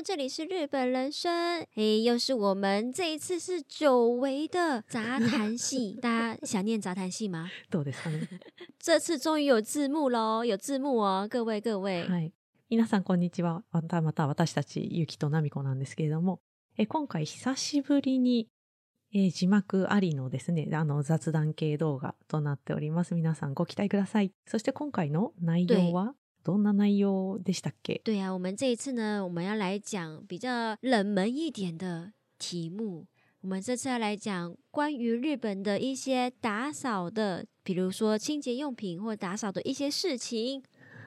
说这里是日本人生，诶，又是我们这一次是久违的杂谈戏，大家想念杂谈戏吗？どうですかね。这次终于有字幕喽，有字幕哦，各位各位。はい。皆さんこんにちは。またまた私たちゆきとなみこなんですけれども、え今回久しぶりに、えー字幕ありのですね、あの雑談系動画となっております。皆さんご期待ください。そして今回の内容は？どんな内容でしたっけ？对啊，我们这一次呢，我们要来讲比较冷门一点的题目。我们这次要来讲关于日本的一些打扫的，比如说清洁用品或打扫的一些事情，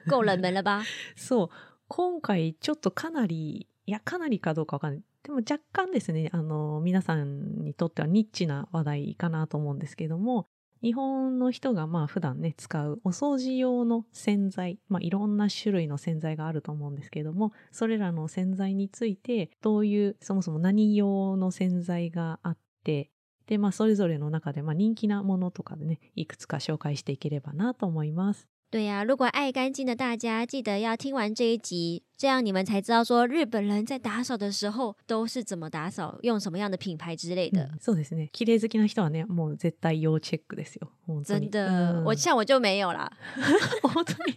够冷门了吧？そう。今回ちょっとかなり、いや、かなりかどうかわかんない。でも若干ですね、あの、皆さんにとってはニッチな話題かなと思うんですけども、日本の人がまあ普段ね、使うお掃除用の洗剤、まあいろんな種類の洗剤があると思うんですけども、それらの洗剤について、どういう、そもそも何用の洗剤があって、で、まあそれぞれの中でまあ人気なものとかでね、いくつか紹介していければなと思います。对呀、如果爱干净的大家，记得要听完这一集，这样你们才知道说日本人在打扫的时候都是怎么打扫，用什么样的品牌之类的。うんそうですね。綺麗好きな人はね、もう絶対要チェックですよ。本当に真的，うん我像我就没有啦。本当に。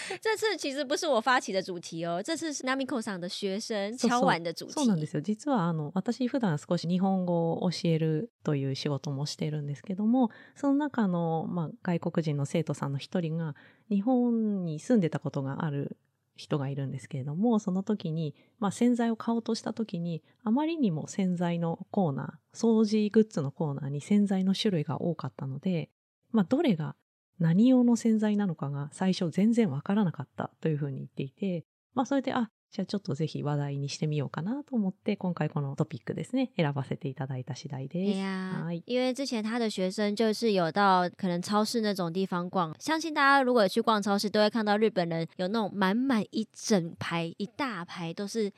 这次其实不是我发起的主题哦，这次是 Namiko 上的学生敲碗的主题。そうなんですよ。実は、あの、私普段少し日本語を教えるという仕事もしてるんですけども、その中の、まあ、外国人の生徒さんの一人が、日本に住んでたことがある人がいるんですけれども、その時に、まあ、洗剤を買おうとした時に、あまりにも洗剤のコーナー、掃除グッズのコーナーに洗剤の種類が多かったので、まあ、どれが何用の洗剤なのかが最初全然わからなかったというふうに言っていて、まあそれで、あ、じゃあちょっとぜひ話題にしてみようかなと思って、今回このトピックですね、選ばせていただいた次第哎です。呀はい。因为之前他的学生就是有到可能超市那种地方逛，相信大家如果有去逛超市，都会看到日本人有那种满满一整排、一大排都是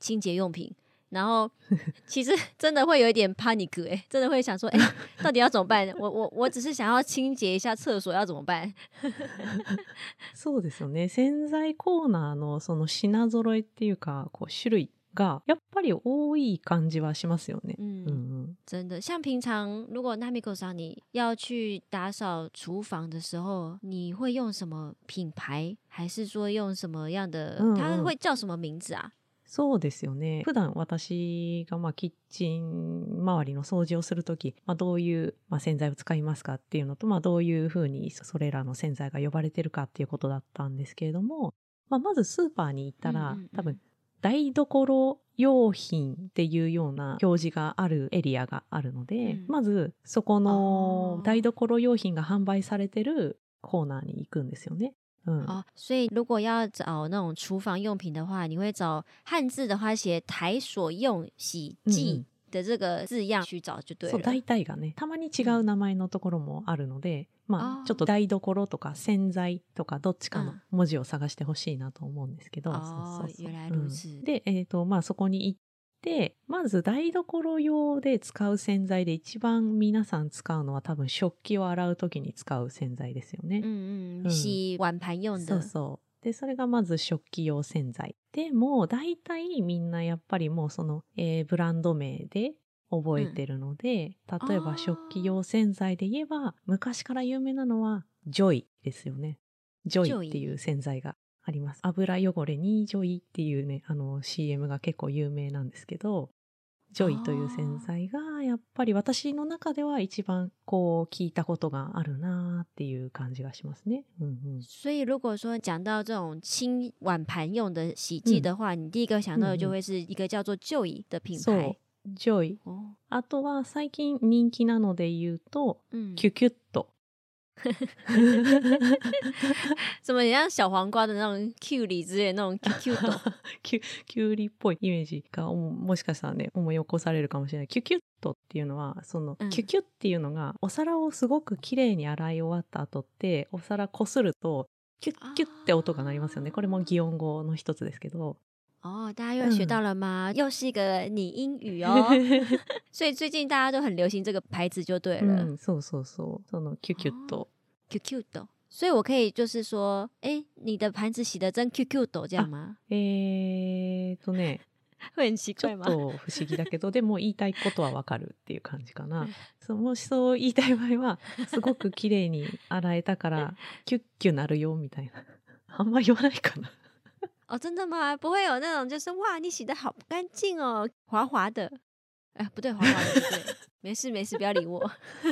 清洁用品。然后其实真的会有一点 panic 哎、真的会想说，哎、到底要怎么办？我我我只是想要清洁一下厕所，要怎么办？そうですよね。洗剤コーナーのその品揃えっていうか、こう種類がやっぱり多い感じはしますよね。嗯，うん真的，像平常如果 Namiko 上你要去打扫厨房的时候，你会用什么品牌，还是说用什么样的？嗯它嗯会叫什么名字啊？ そうですよね。普段私がまあキッチン周りの掃除をするとき、まあ、どういうまあ洗剤を使いますかっていうのと、まあ、どういうふうにそれらの洗剤が呼ばれてるかっていうことだったんですけれども、まあ、まずスーパーに行ったら、うんうんうん多分台所用品っていうような表示があるエリアがあるので、うんまずそこの台所用品が販売されてるコーナーに行くんですよね。うん、哦，所以如果要找那种厨房用品的话，你会找汉字的话写“台所用洗剂”的这个字样去找就对了。そう、大体がね、たまに違う名前のところもあるので、まあちょっと台所とか洗剤とかどっちかのうん。文字を探してほしいなと思うんですけど。哦そうそうそう。原来如此うん。で、えっ、と、まあそこに行って、まず台所用で使う洗剤で一番皆さん使うのは多分食器を洗う時に使う洗剤ですよね。嗯嗯，嗯洗碗盘用的。そうそう。で、それがまず食器用洗剤。でも、大体みんなやっぱりもうその、えーブランド名で覚えてるので、例えあばー食器用洗剤で言えば、昔から有名なのは、ジョイですよね。ジョイっていう洗剤があります。油汚れにジョイっていうね、あの CM が結構有名なんですけど、ジョイという洗剤がやっぱり私の中では一番こう聞いたことがあるなーっていう感じがしますね。うんうん。所以如果说讲到这种清碗盘用的洗剂的话，你第一个想到的就会是一个叫做 Joy 的品牌。。ジョイ。哦，あとは最近人気なので言うと、嗯，キュキュッと。怎么很像小黄瓜的那种 Q 里之类的那种 Q Q 豆？キュキュウリっぽいイメージがももしかしたらね思い起こされるかもしれない。キュキュッとっていうのはその、うんキュキュッっていうのがお皿をすごく綺麗に洗い終わった後ってお皿こするとキュッキュッって音が鳴りますよね。これも擬音語の一つですけど。哦，大家又学到了吗？又是一个拟音语哦。所以最近大家都很流行这个牌子就对う了、ん、そうそうそう。そのキュキュッと。q Q 豆。所以我可以就是说，哎，你的盘子洗的真 Q Q 豆这样吗？えーとね 会很奇ちょ怪吗？っと不思議だけどでも言いたいことはわかるっていう感じかな。そうもしそう言いたい場合はすごく綺麗に洗えたからキュッキュなるよみたいな。あんま言わないかな。哦，真的吗？不会有那种就是哇，你洗的好干净哦，滑滑的。哎，不对，滑滑的不对，没事没事，不要理我。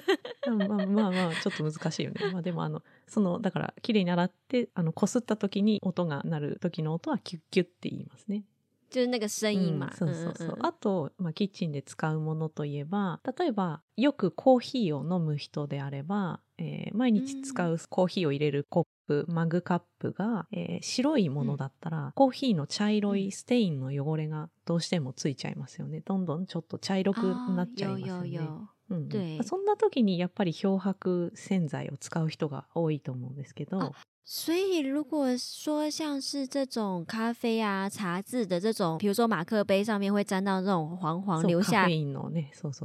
まあまあまあちょっと難しいよね。まあでもあのそのだから綺麗に洗ってあの擦った時に音が鳴る時の音はキュッキュって言いますね。就是那个声音嘛。うんそうそうそう。あと、まあ、キッチンで使うものといえば例えばよくコーヒーを飲む人であれば、えー毎日使うコーヒーを入れるコップマグカップが、えー白いものだったら、コーヒーの茶色いステインの汚れがどうしてもついちゃいますよねどんどんちょっと茶色く嗯なっちゃい有ますよね。有有，うんうん对そんな時にやっぱり漂白洗剤を使う人が多いと思うんですけど、あ所以如果说像是这种咖啡啊、茶渍的这种，比如说马克杯上面会沾到那种黄黄留下。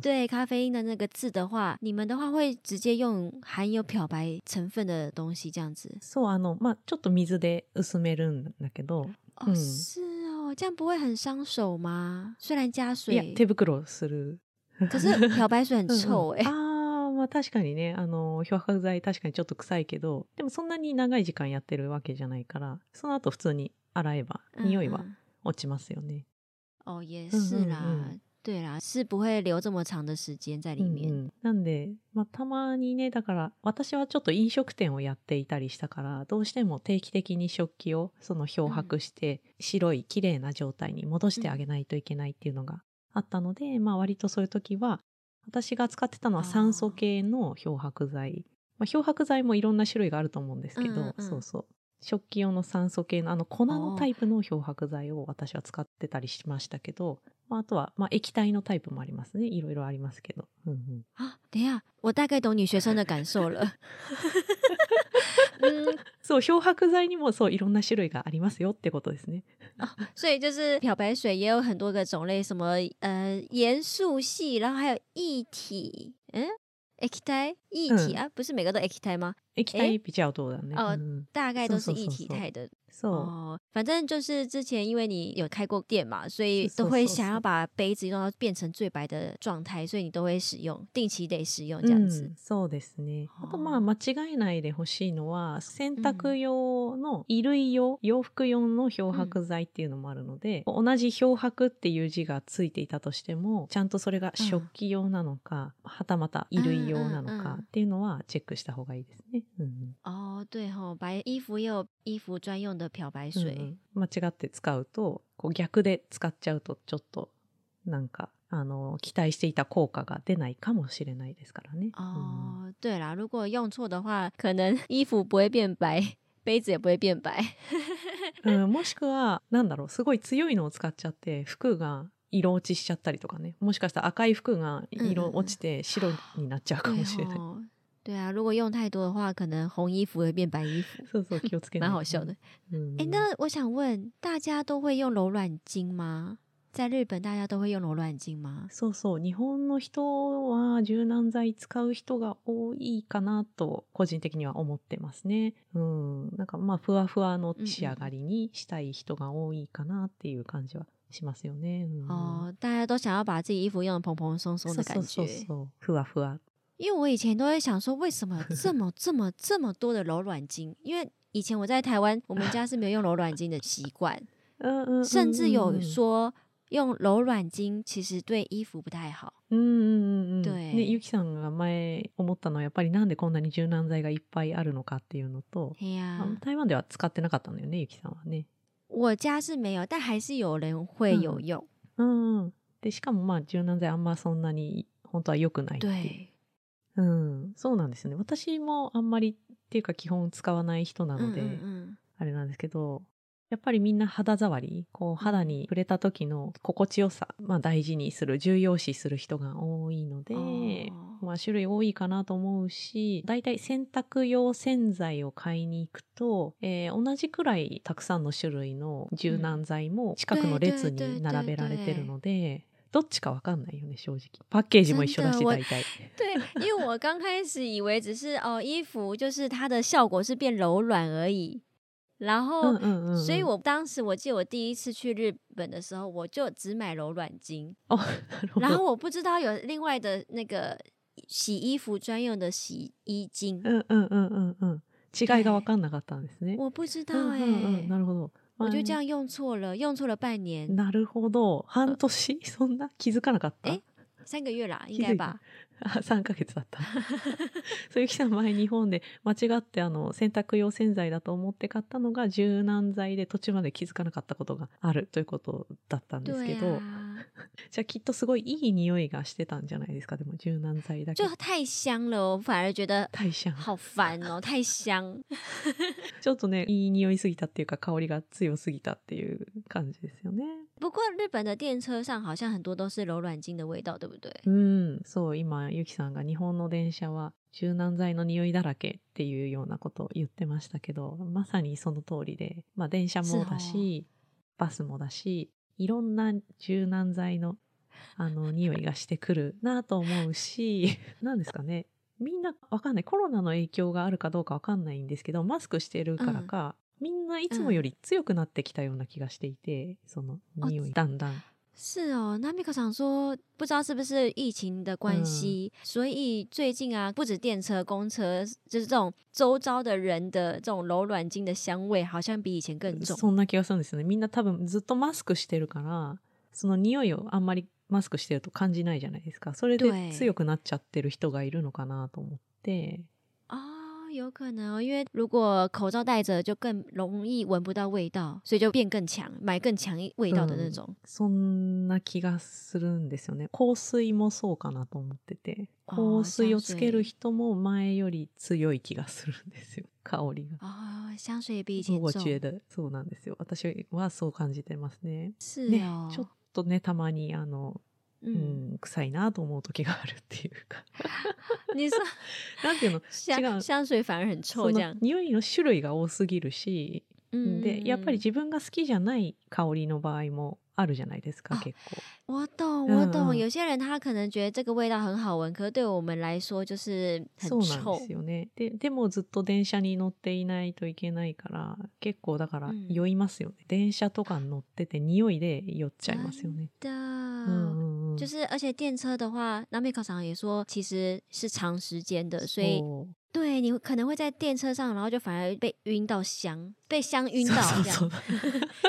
对咖啡因的那个字的话，你们的话会直接用含有漂白成分的东西这样子。そうあのまあちょっと水で薄めるんだけど。哦，嗯是哦，这样不会很伤手吗？虽然加水，手袋する。可是漂白水很臭哎、うんうん。ああまあ確かにね。あの漂白剤確かにちょっと臭いけどでもそんなに長い時間やってるわけじゃないからその後普通に洗えば嗯匂いは嗯落ちますよね。哦，也嗯是啦，对啦，是不会留这么长的时间在里面。うんうん。なんで、まあ、たまにねだから私はちょっと飲食店をやっていたりしたからどうしても定期的に食器をその漂白して白い綺麗な状態に戻してあげないといけないっていうのがあったので、まあ割とそういう時は私が使ってたのは酸素系の漂白剤、まあ、漂白剤もいろんな種類があると思うんですけど、うんうん。うんそうそう。食器用の酸素系のあの粉のタイプの漂白剤を私は使ってたりしましたけど、まあ、あとは、まあ、液体のタイプもありますね。いろいろありますけど、うんうん、啊，等一下，我大概懂女学生的感受了。嗯，そう漂白剤にもそういろんな種類がありますよってことですね。所以就是漂白水也有很多个种类，什么呃盐素系，然后还有液体，嗯，液体？液体、嗯。啊，不是每个都液体吗？液体比较多だね。哦うん。大概都是液体态的。そう、哦，反正就是之前因为你有开过店嘛，所以都会想要把杯子用到变成最白的状态，所以你都会使用，定期得使用这样子。う。んそうですね。あとはあまあ間違えないでほしいのは洗濯用の衣類用、洋服用の漂白剤っていうのもあるので、同じ漂白っていう字がついていたとしてもちゃんとそれが食器用なのか、はたまた衣類用なのかっていうのはチェックした方がいいですね。うんうん。哦，对吼、白衣服也有衣服专用的漂白水。うんうん間違って使うとこう逆で使っちゃうとちょっとなんかあの期待していた効果が出ないかもしれないですからね。哦，对啦，如果用错的话，可能衣服不会变白，杯子也不会变白。うんうんもしくはなんだろうすごい強いのを使っちゃって服が色落ちしちゃったりとかねもしかしたら赤い服が色落ちて白になっちゃうか对もしれない。哦，对啊，如果用太多的话，可能红衣服会变白衣服，そうそう気をつけないと蛮好笑的。うん哎、那我想问，大家都会用柔软巾吗？在日本，大家都会用柔软巾吗？そうそう日本の人は柔軟剤使う人が多いかなと個人的には思ってますね。うん、なんかまあふわふわの仕上がりにしたい人が多いかなっていう感じはしますよね。うん、哦，大家都想要把自己衣服用的蓬蓬松松的感そうそう觉。そうそうふわふわ。因为我以前都会想说，为什么有这么这么这么多的柔软巾？因为以前我在台湾，我们家是没有用柔软巾的习惯，うんうんうんうん甚至有说用柔软巾其实对衣服不太好。うんうんうんうん对ね、ゆきさんが前思ったのはやっぱりなんでこんなに柔軟剤がいっぱいあるのかっていうのと、嘿呀、あ台湾では使ってなかったんだよねゆきさんはね。我家是没有，但还是有人会有用。うんうん、でしかもまあ柔軟剤あんまそんなに本当は良くないっていう。对，うん、そうなんですよね。私もあんまりっていうか基本使わない人な嗯ので、嗯嗯，あれなんですけど、やっぱりみんな肌触り、こう肌に触れた時の心地よさ、まあ大事にする、重要視する人が多いので、まあ種類多いかなと思うし、だいたい洗濯用洗剤を買いに行くと、えー同じくらいたくさんの種類の柔軟剤も近くの列に並べられてるので、どっちかわかんないよね、正直。パッケージも一緒だし、大体。对，因为我刚开始以为只是哦，衣服就是它的效果是变柔软而已。然后，嗯嗯嗯所以うん我当时我记得我第一次去日本的时候，我就只买柔软巾，あなるほど然后我不知道有另外的那个洗衣服专用的洗衣巾，うんうんうんうんうん違いが分かんなかったんですね。我不知道うん哎、うんうんなるほど。まあ我就这样用错了，用错了半年，なるほど。半年そんな気づかなかったえ三个月啦，应该吧？あ3ヶ月だった。そうゆきさん前日本で間違ってあの洗濯用洗剤だと思って買ったのが柔軟剤で途中まで気づかなかったことがあるということだったんですけ对ど、啊，じゃあきっとすごいいい匂いがしてたんじゃないですかでも柔軟剤だけ就太香了，我反而觉得代謝好烦哦，太香。ちょっとねいい匂いすぎたっていうか香りが強すぎたっていう感じですよね。不过日本的电车上好像很多都是柔软巾的味道，对不对？うん、そう、今、ゆきさんが日本の電車は柔軟剤の匂いだらけっていうようなことを言ってましたけど、まさにその通りで、まあ電車もだし、バスもだし、いろんな柔軟剤のあの 匂いがしてくるなと思うし、なんですかね。みんなわかんない。コロナの影響があるかどうかわかんないんですけど、マスクしてるからか、みんないつもより強くなってきたような気がしていて、その匂い、だんだん。是哦，那米克想说，不知道是不是疫情的关系，所以最近啊，不止电车、公车，就是这种周遭的人的这种柔软巾的香味，好像比以前更重。そんな気がするんですよね。みんな多分ずっとマスクしてるから、その匂いをあんまりマスクしてると感じないじゃないですか。それで对強くなっちゃってる人がいるのかなと思って。哦，有可能哦，因为如果口罩戴着，就更容易闻不到味道，所以就变更强，买更强味道的那种。そんな気がするんですよね。香水もそうかなと思ってて。香水をつける人も前より強い気がするんですよ。香りが。哦，香水也比以前重。我觉得そうなんですよ。私はそう感じてますね。是ね哦，ちょっとね、たまにあの、う嗯，ん、臭いなと思う時があるっていうか。你说 なんていうの？違香う香水反而很臭，その这样。匂いの種類が多すぎるし、嗯でやっぱり自分が好きじゃない香りの場合もあるじゃないですかあ結構。我懂，嗯我懂。嗯有些人他可能觉得这个味道很好闻，可是对我们来说就是很そうなん臭で。すよね。ででもずっと電車に乗っていないといけないから結構だからうん酔いますよね。電車とかに乗ってて匂いで酔っちゃいますよね。就是而且电车的话，那美考场也说其实是长时间的，所以そう对你可能会在电车上，然后就反而被晕到香，被香晕到这そう样そ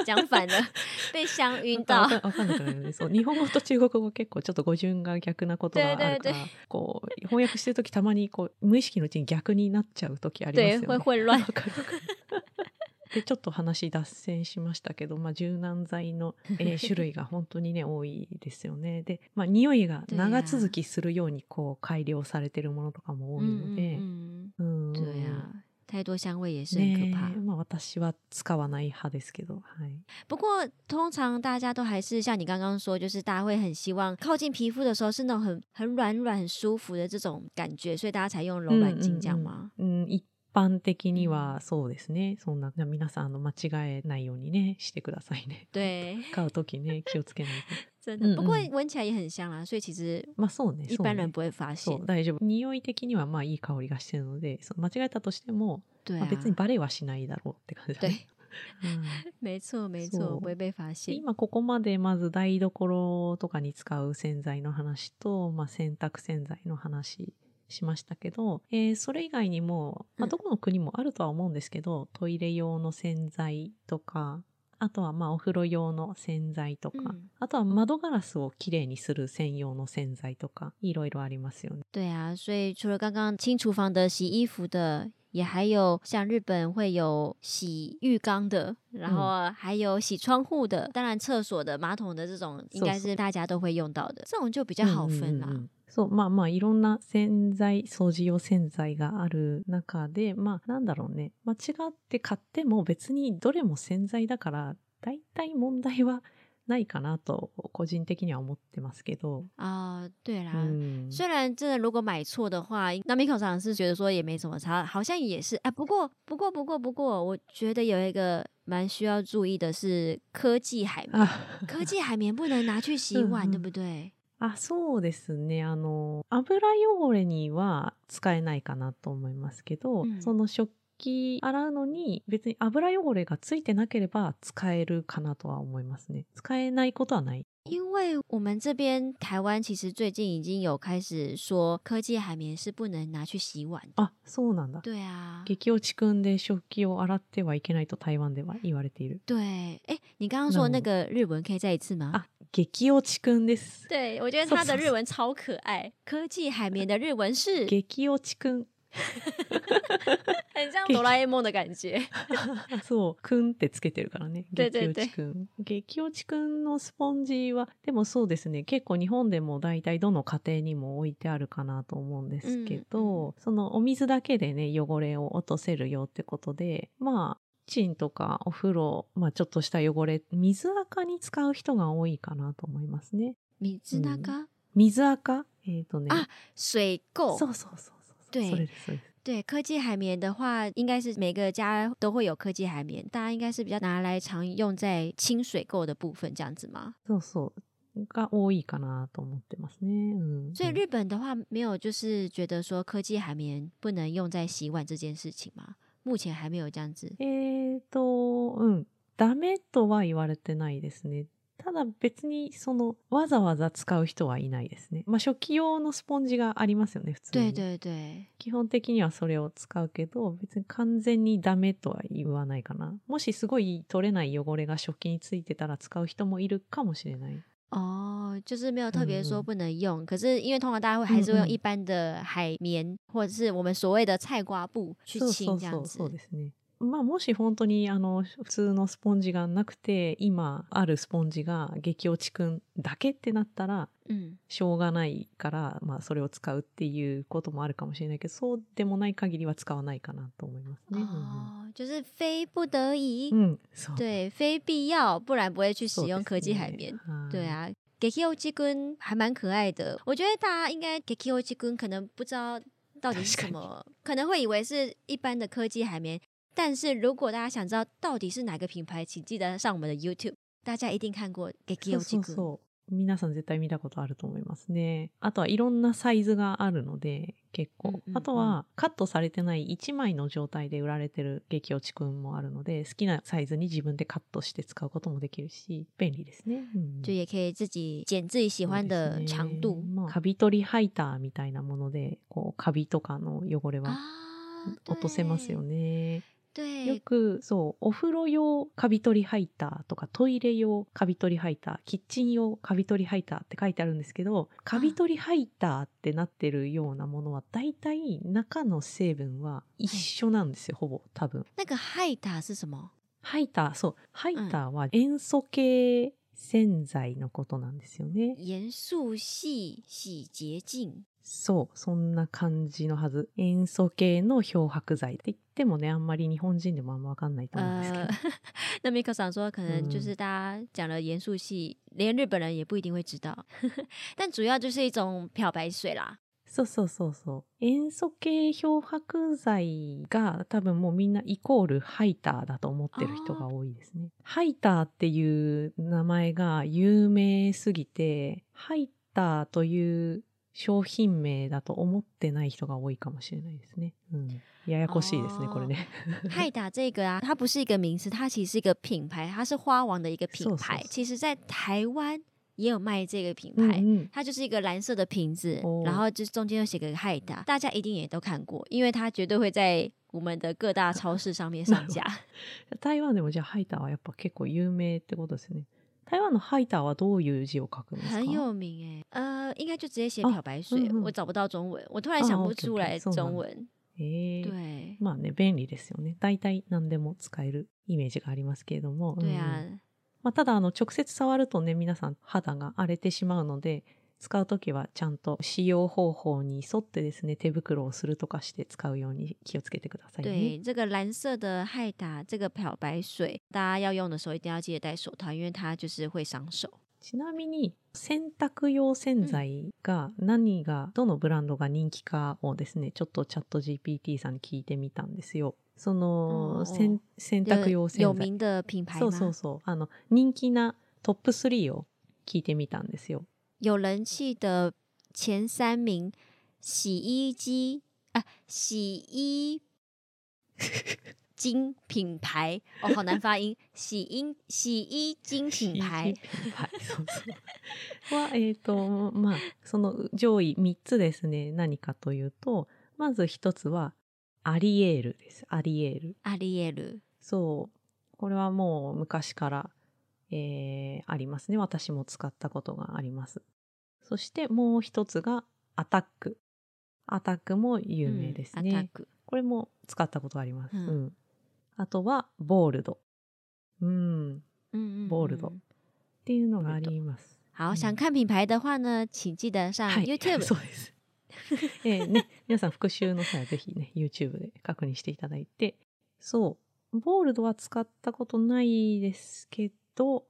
う讲反了，被香晕到。わかわかんなくなるよね。そう日本語と中国語結構ちょっと語順が逆なことがあるから、对对对こう翻訳してる時たまにこう無意識のうちに逆になっちゃう時あります对，よね。会混乱わ。かるわかる でちょっと話脱線しましたけど、まあ、柔軟剤の、えー 種類が本当にね多いですよね。で、まあ、匂いが長続きするようにこう改良されてるものとかも多いので、嗯うん嗯，对啊，太多香味也是很可ね怕。えまあ、私は使わない派ですけど、はい、不过通常大家都还是像你刚刚说，就是大家会很希望靠近皮肤的时候是那种很很软软、很舒服的这种感觉，所以大家才用柔软巾这样吗？うん、一般的にはそうですね。そんな皆さんあの間違えないようにねしてくださいね。对，買う時ね気をつけないと。真的。嗯不过嗯闻起来也很香啦，所以其实まあそうね。一般人不会发现そう。大丈夫匂い的にはまあいい香りがしてるのでそう間違えたとしても、まあ、，別にバレはしないだろうって感じだ对ね。，うん没错没错，不会被发现。今ここまでまず台所とかに使う洗剤の話と、まあ、洗濯洗剤の話しましたけど、えーそれ以外にも、まあ、うんどこの国もあるとは思うんですけど、トイレ用の洗剤とかあとはまあお風呂用の洗剤とか、嗯あとは窓ガラスをきれいにする専用の洗剤とかいろいろありますよね。对啊，所以除了刚刚清厨房的、洗衣服的，也还有像日本会有洗浴缸的，然后还有洗窗户的，当然厕所的、马桶的这种，应该是大家都会用到的，这种就比较好分啦。うんうんうんそう、まあまあいろんな洗剤、掃除用洗剤がある中で、まあなんだろうね、間違って買っても別にどれも洗剤だから、大体問題は ないかなと個人的には思ってますけど。啊、对啦。うん虽然真的如果买错的话，那米考长是觉得说也没什么差，好像也是哎。不过不过不过不过，我觉得有一个蛮需要注意的是科技海绵，あ科技海绵不能拿去洗碗，对不对？あ、そうですね。あの、油汚れには使えないかなと思いますけど、うんその食器洗うのに別に油汚れがついてなければ使えるかなとは思いますね。使えないことはない。因为我们这边台湾其实最近已经有开始说科技海绵是不能拿去洗碗的。あ、そうなんだ。对啊，激落ちくんで食器を洗ってはいけないと台湾では言われている。对，哎，你刚刚说的那个日文可以再一次吗？あ、激落ちくんです。对，我觉得他的日文超可爱。科技海绵的日文是？激落ちくん。很像哆啦 A 梦的感觉。そう、くんってつけてるからね。激落ちくん。激落ちくんのスポンジは、でもそうですね、結構日本でも大体どの家庭にも置いてあるかなと思うんですけど、そのお水だけでね、汚れを落とせるよってことで、まあ、キッチンとかお風呂、まあちょっとした汚れ、水垢に使う人が多いかなと思いますね。水中、水垢？えっ、とね。あ水垢。そうそうそう。对それです、それです。对科技海绵的话，应该是每个家都会有科技海绵，大家应该是比较拿来常用在清水垢的部分，这样子吗？そうそう。が多いかなと思ってますね。うん。所以日本的话，没有就是觉得说科技海绵不能用在洗碗这件事情吗？目前还没有这样子。えーと、うん。ダメとは言われてないですね。 ただ別にそのわざわざ使う人はいないですね。まあ食器用のスポンジがありますよね、普通に。对对对，基本的にはそれを使うけど、別に完全にダメとは言わないかな。もしすごい取れない汚れが食器についてたら使う人もいるかもしれない。哦，就是没有特别说嗯嗯不能用，可是因为通常大家会还是会用嗯嗯一般的海绵、或者是我们所谓的菜瓜布去そう清そうそう、这样子そう。ですね。まあもし本当にあの普通のスポンジがなくて今あるスポンジが激落ちくんだけってなったら嗯，しょうがないから、まあ、それを使うっていうこともあるかもしれないけどそうでもない限りは使わないかなと思いますね。哦，就是非不得已，うん、对，非必要，不然不会去使用科技海绵。对，啊 g e k i o j i 君还蛮可爱的。我觉得大家应该 g e k i o j i 君可能不知道到底是什么，可能会以为是一般的科技海绵。但是如果大家想知道到底是哪个品牌，请记得上我们的 YouTube，大家一定看过 e i そ o う j そ。うそう皆さん絶対見たことあると思いますね。あとはいろんなサイズがあるので結構、うんうんうんあとはカットされてない1枚の状態で売られてる激落ちくんもあるので好きなサイズに自分でカットして使うこともできるし便利ですね。うん就也可以自己剪自己喜欢的长度ねまあカビ取りハイターみたいなものでこうカビとかの汚れは啊，落とせますよね。对。よ对，くそうお風呂用カビ取りハイターとかトイレ用カビ取りハイターキッチン用カビ取りハイターって書いてあるんですけどカビ取りハイターってなってるようなものは大体中の成分は一緒なんですよ、ほぼ多分。那个海塔是什么？ハイターそうハイターは塩素系洗剤のことなんですよね。盐素系洗洁净。そう、そんな感じのはず。塩素系の漂白剤って言ってもね、あんまり日本人でもあんまわかんないと思うんですけど。呃，那 Miko 想说，可能就嗯是大家讲了盐素系，连日本人也不一定会知道，但主要就是一种漂白水啦。そうそうそうそう。塩素系漂白剤が多分もうみんなイコールハイターだと思ってる人が多いですね。ハイターっていう名前が有名すぎて、ハイターという商品名だと思ってない人が多いかもしれないですね。うん。ややこしいですね、哦これね。海达这个啊，它不是一个名词，它其实是一个品牌，它是花王的一个品牌。其实，在台湾也有卖这个品牌。它就是一个蓝色的瓶子，哦然后就是中间又写个海达，大家一定也都看过，因为它绝对会在我们的各大超市上面上架。台湾でもじゃあハイターはやっぱ結構有名ってことですね。台湾のハイターはどういう字を書くんですか？很有名。哎、呃，应该就直接写哦漂白水，嗯嗯。我找不到中文，我突然哦想不出来中文。えー对，まあね、便利ですよね。大体何でも使えるイメージがありますけれども。对啊，うんまあ、ただ、あの、直接触るとね、皆さん肌が荒れてしまうので、使うときはちゃんと使用方法に沿ってですね、手袋をするとかして使うように気をつけてくださいね。对，这个蓝色的海达这个漂白水，大家要用的时候一定要记得戴手套，因为它就是会伤手。ちなみに、洗濯用洗剤が何が、どのブランドが人気かをですね、ちょっとチャット GPT さんに聞いてみたんですよ。その、洗洗濯用有洗剤。有名的品牌そう吗？そうそう。あの、人気なトップ3を聞いてみたんですよ。有人气的前三名：洗衣机啊，洗衣金品牌哦，好难发音。洗衣洗衣精品牌。は、えっ、と、まあ、その上位3つですね。何かというと、まず1つは、アリエールです。アリエール。アリエル。そう。これはもう昔から、えーありますね。私も使ったことがあります。そしてもう一つが、アタック。アタックも有名ですね。うんアタック。これも使ったことあります。うんうんあとは、ボールド。うん。っ嗯嗯，ボールドていうのがあります。好，嗯想看品牌的话呢，请记得上はい。YouTube。そうです。えーね、皆さん復習の際はぜひね、YouTube で確認していただいて。そう。ボールドは使ったことないですけど、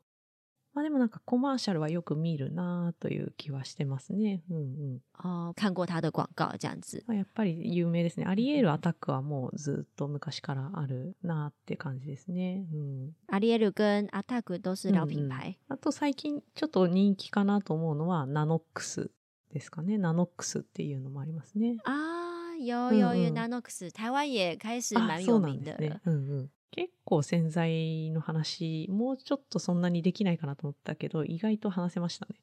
まあでもなんかコマーシャルはよく見るなという気はしてますね。うんうん。哦，看过他的广告这样子。まあやっぱり有名ですね。アリエールアタックはもうずっと昔からあるなって感じですね。うん。阿里耶鲁跟阿塔古都是老品牌。あと最近ちょっと人気かなと思うのはナノックスですかね。ナノックスっていうのもありますね。啊，有有有嗯嗯，Nanox，台湾也开始あ蛮有名的了。。ですねうんうん。結構洗剤の話、もうちょっとそんなにできないかなと思ったけど、意外と話せましたね。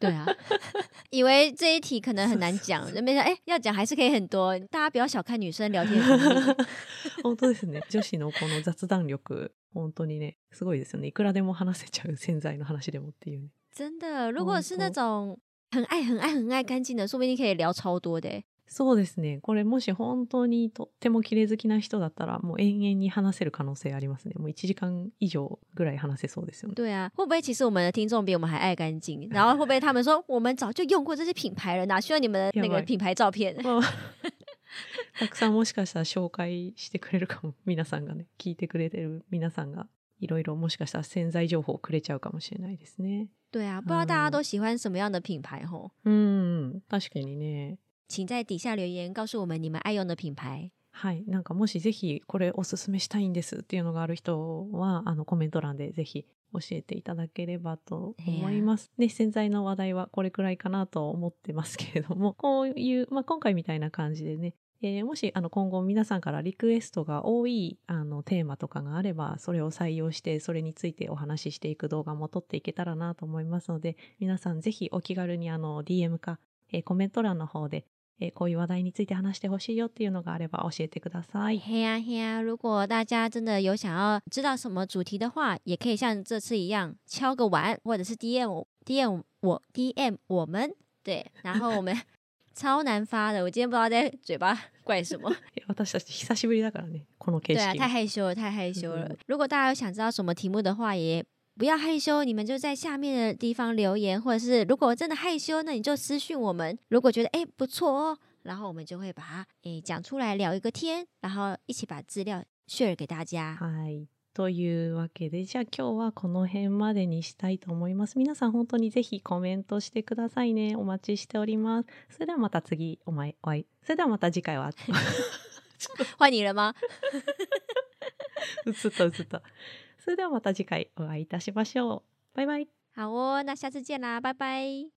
对啊，以为这一题可能很难讲，没想哎要讲还是可以很多。大家不要小看女生聊天的能力。本当ですね。女子のこの雑談力、本当にね、すごいですよね。いくらでも話せちゃう洗剤の話でもっていうね。真的，如果是那哦种很爱很爱很爱干净的，说不定可以聊超多的欸。そうですね。これもし本当にとっても綺麗好きな人だったら、もう延々に話せる可能性ありますね。もう1時間以上ぐらい話せそうですよね。对啊，会不会其实我们的听众比我们还爱干净？然后会不会他们说我们早就用过这些品牌了，哪需要你们的 那个品牌照片？まあたくさんもしかしたら紹介してくれるかも。皆さんがね、聞いてくれてる皆さんが、いろいろもしかしたら洗剤情報をくれちゃうかもしれないですね。对啊，不知道大家嗯都喜欢什么样的品牌吼？うん、確かにね。请在底下留言告诉我们你们爱用的品牌。はい。なんかもしぜひこれおすすめしたいんですっていうのがある人は、あのコメント欄でぜひ教えていただければと思います。ね、洗剤の話題はこれくらいかなと思ってますけれども、こういう、まあ、今回みたいな感じでね、えーもしあの今後皆さんからリクエストが多いあのテーマとかがあれば、それを採用して、それについてお話ししていく動画も撮っていけたらなと思いますので、皆さんぜひお気軽にあの DM か、えーコメント欄の方で、えーこういう話題について話してほしいよっていうのがあれば教えてください。嘿呀嘿呀！如果大家真的有想要知道什么主题的话，也可以像这次一样敲个碗，或者是 DM 我 DM 我 DM 我们对，然后我们超难发的，我今天不知道在嘴巴怪什么。私たち久しぶりだからね、この形对啊，式。太害羞了，太害羞了嗯。如果大家有想知道什么题目的话，也不要害羞，你们就在下面的地方留言，或者是如果真的害羞，那你就私讯我们。如果觉得哎不错哦，然后我们就会把它哎讲出来聊一个天，然后一起把资料 share 给大家。はい。というわけで、じゃあ今日はこの辺までにしたいと思います。皆さん本当にぜひコメントしてくださいね。お待ちしております。それではまた次お前お会い。それではまた次回は。换你了吗？映った映った。 それではまた次回お会いいたしましょう。バイバイ。好哦，那下次见啦，拜拜。